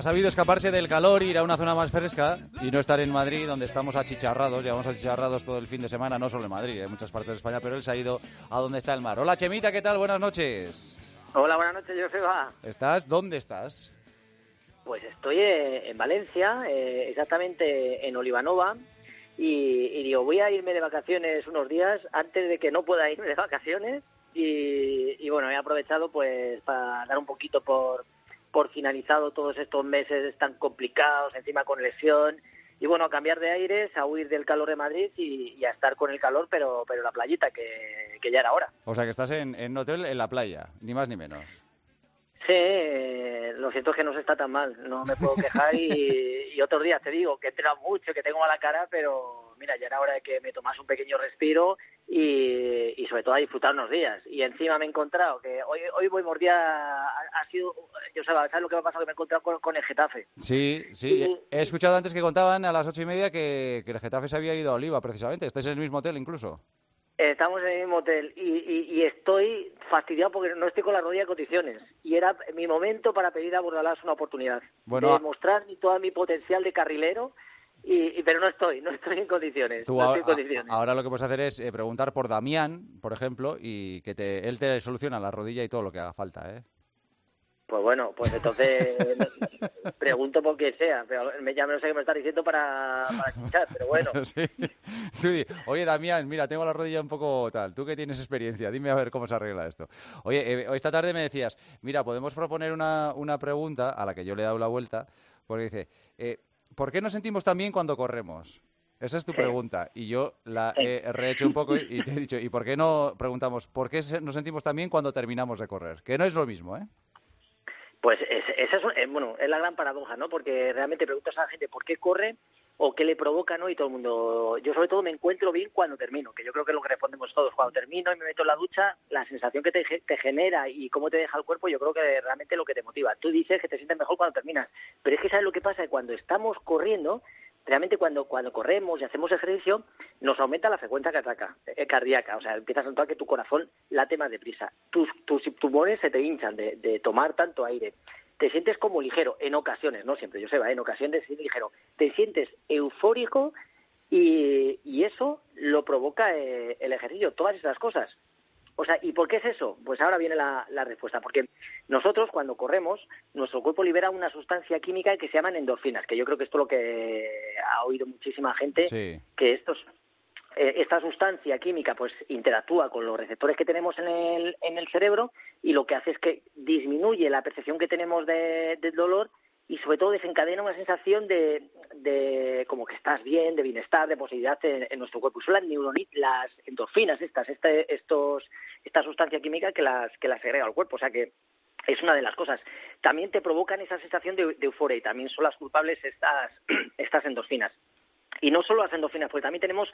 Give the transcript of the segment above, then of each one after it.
Ha sabido escaparse del calor, ir a una zona más fresca y no estar en Madrid, donde estamos achicharrados. Llevamos achicharrados todo el fin de semana, no solo en Madrid, en muchas partes de España, pero él se ha ido a donde está el mar. Hola, Chemita, ¿qué tal? Buenas noches. Hola, buenas noches, Joseba. ¿Estás? ¿Dónde estás? Pues estoy eh, en Valencia, eh, exactamente en Olivanova, y, y digo, voy a irme de vacaciones unos días antes de que no pueda irme de vacaciones. Y, y bueno, he aprovechado pues para dar un poquito por, por finalizado todos estos meses tan complicados, encima con lesión. Y bueno, a cambiar de aires, a huir del calor de Madrid y, y a estar con el calor, pero, pero la playita, que, que ya era hora. O sea, que estás en, en un hotel en la playa, ni más ni menos. Sí, eh, lo siento es que no se está tan mal, no me puedo quejar y, y otros días te digo que he entrenado mucho, que tengo mala cara, pero mira, ya era hora de que me tomase un pequeño respiro y, y sobre todo a disfrutar unos días. Y encima me he encontrado que hoy hoy voy mordida, ha, sido, yo sabes, ¿sabes lo que me ha pasado? Que me he encontrado con, con el Getafe. Sí, sí. He escuchado antes que contaban a las ocho y media que, que el Getafe se había ido a Oliva, precisamente. ¿Estáis en el mismo hotel incluso? Estamos en el mismo hotel y, y, y estoy fastidiado porque no estoy con la rodilla en condiciones. Y era mi momento para pedir a Bordalás una oportunidad. Bueno, de mostrar mi- todo mi potencial de carrilero, y, y- pero no estoy, no estoy en condiciones. Tú no ahora, estoy en condiciones. ahora lo que puedes hacer es eh, preguntar por Damián, por ejemplo, y que te, él te soluciona la rodilla y todo lo que haga falta, ¿eh? Pues bueno, pues entonces pregunto por quien sea. Pero me- ya no sé qué me está diciendo para, para escuchar, pero bueno. Sí. Tú Oye, Damián, mira, tengo la rodilla un poco tal. Tú que tienes experiencia, dime a ver cómo se arregla esto. Oye, eh, esta tarde me decías, mira, podemos proponer una, una pregunta a la que yo le he dado la vuelta, porque dice, eh, ¿por qué nos sentimos tan bien cuando corremos? Esa es tu Sí. pregunta. Y yo la Sí. he rehecho un poco y, te he dicho, ¿y por qué no preguntamos, ¿por qué nos sentimos tan bien cuando terminamos de correr? Que no es lo mismo, ¿eh? Pues es- esa es, un- eh, bueno, es la gran paradoja, ¿no? Porque realmente preguntas a la gente por qué corre o qué le provoca, ¿no? Y todo el mundo, yo sobre todo me encuentro bien cuando termino, que yo creo que es lo que respondemos todos. Cuando termino y me meto en la ducha, la sensación que te, te genera y cómo te deja el cuerpo, yo creo que realmente es lo que te motiva. Tú dices que te sientes mejor cuando terminas, pero es que sabes lo que pasa, cuando estamos corriendo, realmente cuando, cuando corremos y hacemos ejercicio, nos aumenta la frecuencia cardíaca, eh, cardíaca. O sea, empiezas a notar que tu corazón late más deprisa. Tus, tus tumores se te hinchan de, tomar tanto aire. Te sientes como ligero, en ocasiones, no siempre, yo sé, ¿va? en ocasiones sí ligero. Te sientes eufórico y, y eso lo provoca eh, el ejercicio, todas esas cosas. O sea, ¿y por qué es eso? Pues ahora viene la, la respuesta. Porque nosotros, cuando corremos, nuestro cuerpo libera una sustancia química que se llaman endorfinas, que yo creo que esto es lo que ha oído muchísima gente, Sí. que estos eh, esta sustancia química pues interactúa con los receptores que tenemos en el, en el cerebro y lo que hace es que disminuye la percepción que tenemos de, del dolor y sobre todo desencadena una sensación de, de como que estás bien, de bienestar, de posibilidad en, en nuestro cuerpo. Y son las neuroni- las endorfinas estas, este, estos, esta sustancia química que las, que las segrega al cuerpo. O sea que es una de las cosas. También te provocan esa sensación de, de euforia y también son las culpables estas, estas endorfinas. Y no solo las endorfinas, porque también tenemos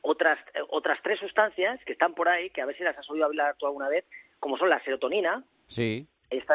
otras, otras tres sustancias que están por ahí, que a ver si las has oído hablar tú alguna vez, como son la serotonina, Sí. Esta,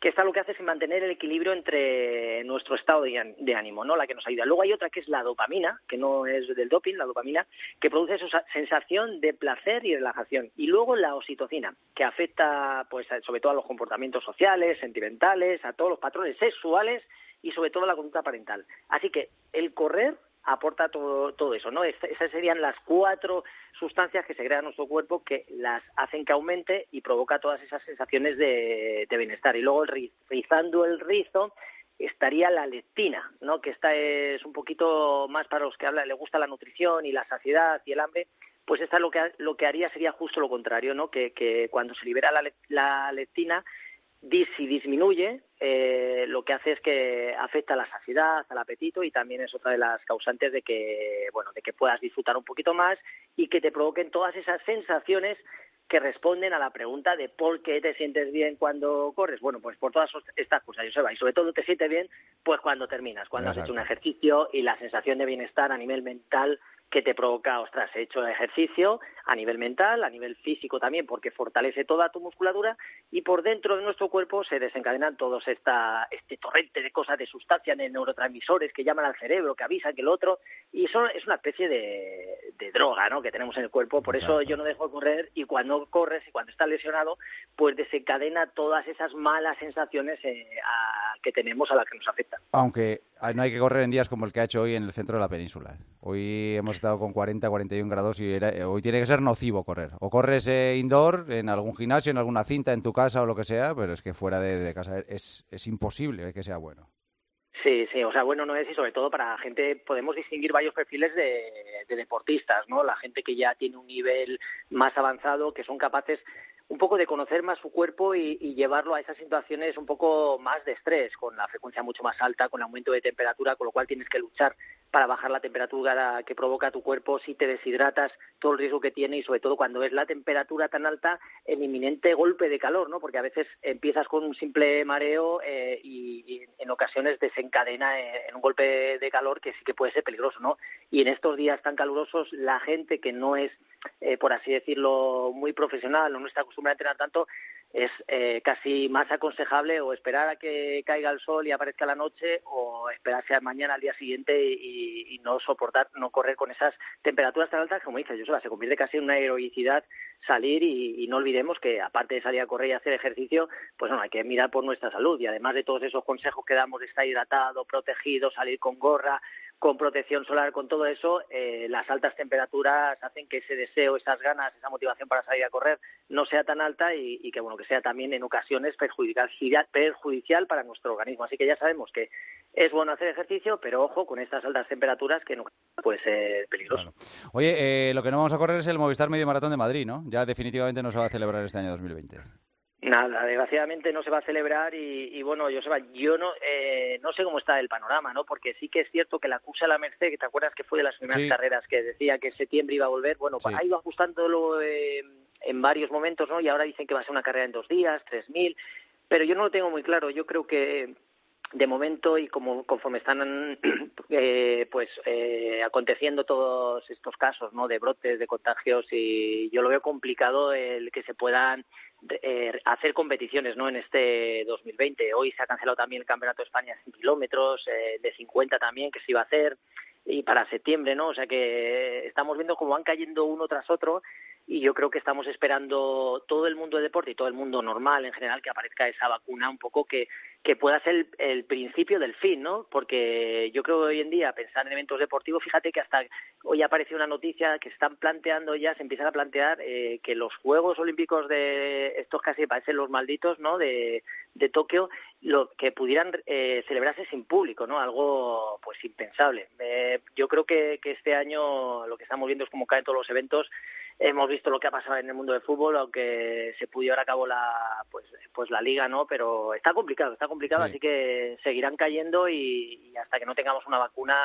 que esta lo que hace es mantener el equilibrio entre nuestro estado de, de ánimo, ¿no? La que nos ayuda. Luego hay otra que es la dopamina, que no es del doping, la dopamina, que produce esa sensación de placer y relajación. Y luego la oxitocina, que afecta, pues, sobre todo a los comportamientos sociales, sentimentales, a todos los patrones sexuales y sobre todo a la conducta parental. Así que el correr aporta todo, todo eso, ¿no? Es- Esas serían las cuatro sustancias que segregan nuestro cuerpo que las hacen que aumente y provoca todas esas sensaciones de, de bienestar. Y luego, rizando el rizo, estaría la leptina, ¿no? Que esta es un poquito más para los que habla, le gusta la nutrición y la saciedad y el hambre, pues esta lo que, lo que haría sería justo lo contrario, ¿no? Que, que cuando se libera la, la leptina, dis- si disminuye, eh, lo que hace es que afecta a la saciedad, al apetito y también es otra de las causantes de que, bueno, de que puedas disfrutar un poquito más y que te provoquen todas esas sensaciones que responden a la pregunta de por qué te sientes bien cuando corres. Bueno, pues por todas estas cosas, Joseba, y sobre todo te sientes bien pues cuando terminas, cuando has Exacto. hecho un ejercicio y la sensación de bienestar a nivel mental que te provoca, ostras, he hecho ejercicio a nivel mental, a nivel físico también, porque fortalece toda tu musculatura y por dentro de nuestro cuerpo se desencadenan todos esta, este torrente de cosas, de sustancias, de neurotransmisores que llaman al cerebro, que avisan que el otro, y eso es una especie de, de droga, ¿no?, que tenemos en el cuerpo, por eso yo no dejo de correr y cuando corres y cuando estás lesionado, pues desencadena todas esas malas sensaciones eh, que tenemos a las que nos afectan. Aunque no hay que correr en días como el que ha hecho hoy en el centro de la península. Hoy hemos estado con 40, 41 grados y hoy tiene que ser nocivo correr. O corres indoor, en algún gimnasio, en alguna cinta, en tu casa o lo que sea, pero es que fuera de, casa es, es imposible que sea bueno. Sí, sí, o sea, bueno no es y sobre todo para gente, podemos distinguir varios perfiles de, deportistas, ¿no? La gente que ya tiene un nivel más avanzado, que son capaces un poco de conocer más su cuerpo y, llevarlo a esas situaciones un poco más de estrés, con la frecuencia mucho más alta, con aumento de temperatura, con lo cual tienes que luchar para bajar la temperatura que provoca tu cuerpo, si te deshidratas, todo el riesgo que tiene y sobre todo cuando es la temperatura tan alta, el inminente golpe de calor, ¿no? Porque a veces empiezas con un simple mareo eh, y, en ocasiones desencadena en un golpe de calor que sí que puede ser peligroso, ¿no? Y en estos días tan calurosos, la gente que no es, eh, por así decirlo, muy profesional o no está acostumbrada a entrenar tanto, es eh, casi más aconsejable o esperar a que caiga el sol y aparezca la noche o esperarse a mañana al día siguiente y, no soportar, no correr con esas temperaturas tan altas, como dice Joseba, se convierte casi en una heroicidad salir y, no olvidemos que aparte de salir a correr y hacer ejercicio, pues bueno, hay que mirar por nuestra salud y además de todos esos consejos que damos de estar hidratado, protegido, salir con gorra, con protección solar, con todo eso, eh, las altas temperaturas hacen que ese deseo, esas ganas, esa motivación para salir a correr no sea tan alta y, que bueno que sea también en ocasiones perjudicial, perjudicial para nuestro organismo. Así que ya sabemos que es bueno hacer ejercicio, pero ojo con estas altas temperaturas que no puede ser peligroso. Oye, eh, lo que no vamos a correr es el Movistar Medio Maratón de Madrid, ¿no? Ya definitivamente no se va a celebrar este año 2020. Nada, desgraciadamente no se va a celebrar y, bueno, yo, yo no, eh, no sé cómo está el panorama, ¿no? Porque sí que es cierto que la cursa de la Merced, que te acuerdas que fue de las primeras carreras que decía que en septiembre iba a volver, bueno, ha ido ajustándolo eh, en varios momentos, ¿no? Y ahora dicen que va a ser una carrera en dos días, tres mil, pero yo no lo tengo muy claro. Yo creo que de momento y como conforme están eh, pues eh, aconteciendo todos estos casos no de brotes de contagios y yo lo veo complicado el que se puedan eh, hacer competiciones no en este 2020 hoy se ha cancelado también el campeonato de España de 100 kilómetros de 50 también que se iba a hacer y para septiembre no o sea que estamos viendo cómo van cayendo uno tras otro y yo creo que estamos esperando todo el mundo de deporte y todo el mundo normal en general que aparezca esa vacuna un poco que, que pueda ser el, principio del fin, ¿no? Porque yo creo que hoy en día pensar en eventos deportivos, fíjate que hasta hoy apareció una noticia que se están planteando ya, se empiezan a plantear eh, que los Juegos Olímpicos de estos casi parecen los malditos, ¿no? De, de Tokio, lo que pudieran eh, celebrarse sin público, ¿no? Algo pues impensable. Eh, yo creo que, que este año lo que estamos viendo es como caen todos los eventos hemos visto lo que ha pasado en el mundo del fútbol, aunque se pudo llevar a cabo la pues pues la liga, ¿no? Pero está complicado, está complicado, así que seguirán cayendo y, hasta que no tengamos una vacuna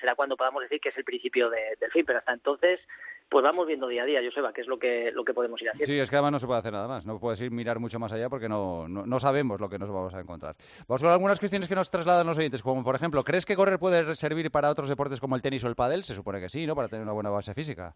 será cuando podamos decir que es el principio del fin, pero hasta entonces pues vamos viendo día a día, Joseba, qué es lo que, lo que podemos ir haciendo. Sí, es que además no se puede hacer nada más, no puedes ir mirar mucho más allá porque no, no, sabemos lo que nos vamos a encontrar. Vamos con algunas cuestiones que nos trasladan los oyentes, como por ejemplo, ¿crees que correr puede servir para otros deportes como el tenis o el pádel? Se supone que sí, ¿no? Para tener una buena base física.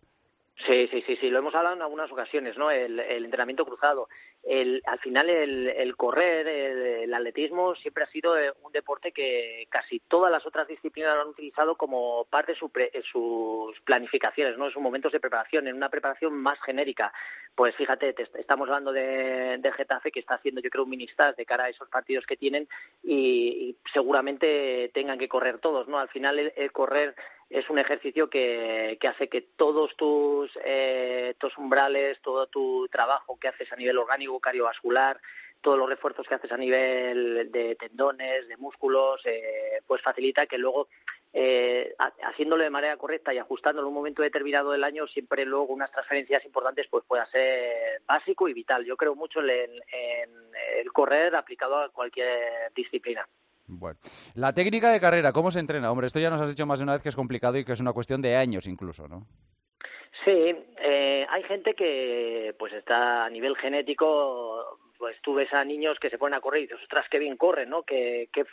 Sí, sí, sí, sí, lo hemos hablado en algunas ocasiones, ¿no? El, entrenamiento cruzado. El, al final, el, correr, el, atletismo siempre ha sido eh, un deporte que casi todas las otras disciplinas lo han utilizado como parte de sus planificaciones, ¿no? En sus momentos de preparación, en una preparación más genérica. Pues fíjate, estamos hablando de, Getafe, que está haciendo, yo creo, un ministas de cara a esos partidos que tienen y, seguramente tengan que correr todos, ¿no? Al final, el correr es un ejercicio que, que hace que todos tus, eh, tus umbrales, todo tu trabajo que haces a nivel orgánico, cardiovascular, todos los refuerzos que haces a nivel de tendones, de músculos, eh, pues facilita que luego, eh, haciéndolo de manera correcta y ajustándolo en un momento determinado del año, siempre luego unas transferencias importantes pues pueda ser básico y vital. Yo creo mucho en el correr aplicado a cualquier disciplina. Bueno, la técnica de carrera, ¿cómo se entrena? Hombre, esto ya nos has dicho más de una vez que es complicado y que es una cuestión de años incluso, ¿no? Sí, eh, hay gente que pues está a nivel genético, pues tú ves a niños que se ponen a correr y dices, ostras, qué bien corren, ¿no? Qué, qué,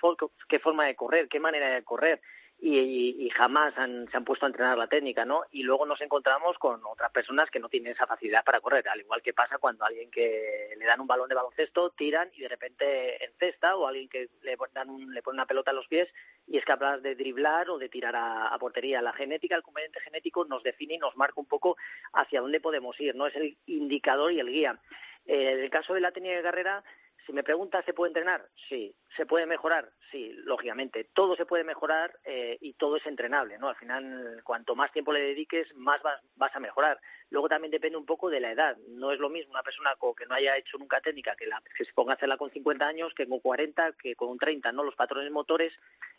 qué forma de correr, qué manera de correr y, jamás se han puesto a entrenar la técnica, ¿no? Y luego nos encontramos con otras personas que no tienen esa facilidad para correr, al igual que pasa cuando alguien que le dan un balón de baloncesto, tiran y de repente encesta, o alguien que le, dan le pone una pelota a los pies y es capaz de driblar o de tirar a, portería. La genética, el componente genético nos define y nos marca un poco hacia dónde podemos ir, ¿no? Es el indicador y el guía. Eh, en el caso de la técnica de carrera, si me preguntas, ¿se puede entrenar? Sí. ¿Se puede mejorar? Sí, lógicamente. Todo se puede mejorar eh, y todo es entrenable, ¿no? Al final, cuanto más tiempo le dediques, más vas, vas, a mejorar. Luego también depende un poco de la edad. No es lo mismo una persona que no haya hecho nunca técnica que, la, que se ponga a hacerla con 50 años que con 40, que con 30, ¿no? Los patrones motores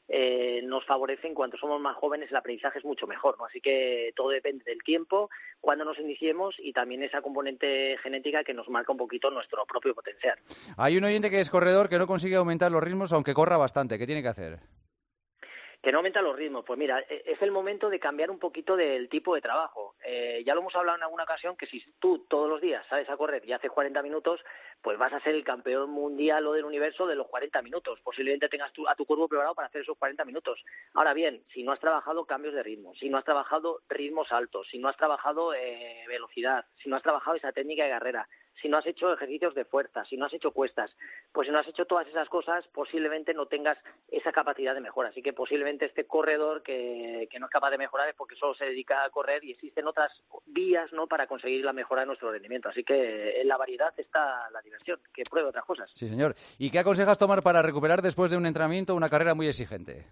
eh, nos favorecen cuando somos más jóvenes, el aprendizaje es mucho mejor, ¿no? Así que todo depende del tiempo, cuando nos iniciemos y también esa componente genética que nos marca un poquito nuestro propio potencial. Hay un oyente que es corredor que no consigue aumentar los ritmos aunque corra bastante. ¿Qué tiene que hacer? que no aumenta los ritmos. Pues mira, e, es el momento de cambiar un poquito del tipo de trabajo. Eh, ya lo hemos hablado en alguna ocasión que si tú todos los días sales a correr y haces 40 minutos, pues vas a ser el campeón mundial o del universo de los 40 minutos. Posiblemente tengas a tu cuerpo preparado para hacer esos 40 minutos. Ahora bien, si no has trabajado cambios de ritmo, si no has trabajado ritmos altos, si no has trabajado eh, velocidad, si no has trabajado esa técnica de carrera, si no has hecho ejercicios de fuerza, si no has hecho cuestas, pues si no has hecho todas esas cosas, posiblemente no tengas esa capacidad de mejora. Así que posiblemente este corredor que, no es capaz de mejorar es porque solo se dedica a correr y existen otras vías ¿no? para conseguir la mejora de nuestro rendimiento. Así que en la variedad está la diversión, que pruebe otras cosas. Sí, señor. ¿Y qué aconsejas tomar para recuperar después de un entrenamiento una carrera muy exigente?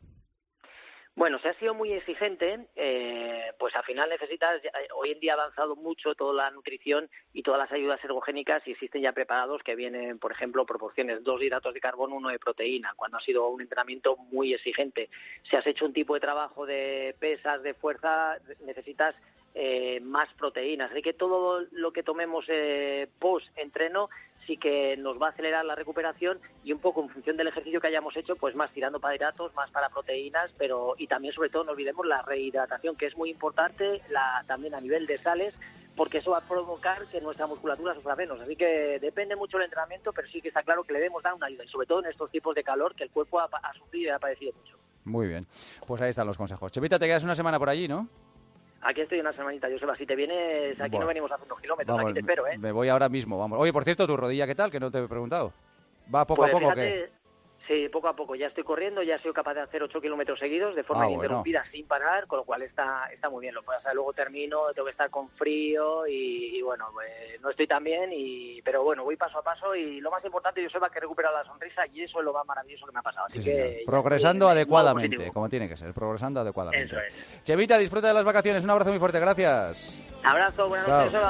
Bueno, se ha sido muy exigente, eh, pues al final necesitas, hoy en día ha avanzado mucho toda la nutrición y todas las ayudas ergogénicas y existen ya preparados que vienen, por ejemplo, proporciones dos hidratos de carbono, uno de proteína, cuando ha sido un entrenamiento muy exigente. Si has hecho un tipo de trabajo de pesas, de fuerza, necesitas eh, más proteínas. Así que todo lo que tomemos eh, post-entreno sí que nos va a acelerar la recuperación y un poco en función del ejercicio que hayamos hecho, pues más tirando para hidratos, más para proteínas, pero y también sobre todo no olvidemos la rehidratación, que es muy importante, la, también a nivel de sales, porque eso va a provocar que nuestra musculatura sufra menos. Así que depende mucho del entrenamiento, pero sí que está claro que le debemos dar una ayuda, y sobre todo en estos tipos de calor que el cuerpo ha, sufrido y ha padecido mucho. Muy bien, pues ahí están los consejos. Chevita, te quedas una semana por allí, ¿no? Aquí estoy una semanita, Joseba. Si te vienes, aquí no venimos a unos kilómetros, aquí te espero, ¿eh? Me voy ahora mismo, vamos. Oye, por cierto, ¿tu rodilla qué tal? Que no te he preguntado. ¿Va poco a pues poco o qué? Sí, poco a poco. Ya estoy corriendo, ya soy capaz de hacer 8 kilómetros seguidos de forma ah, ininterrumpida, sin parar, con lo cual está, está muy bien. Lo puedo hacer, luego termino, tengo que estar con frío y, bueno, pues, no estoy tan bien, y, pero bueno, voy paso a paso y lo más importante, yo sepa que he recuperado la sonrisa y eso es lo más maravilloso que me ha pasado. Así que, progresando adecuadamente, como tiene que ser, progresando adecuadamente. Chevita, disfruta de las vacaciones. Un abrazo muy fuerte, gracias. Abrazo, buenas noches,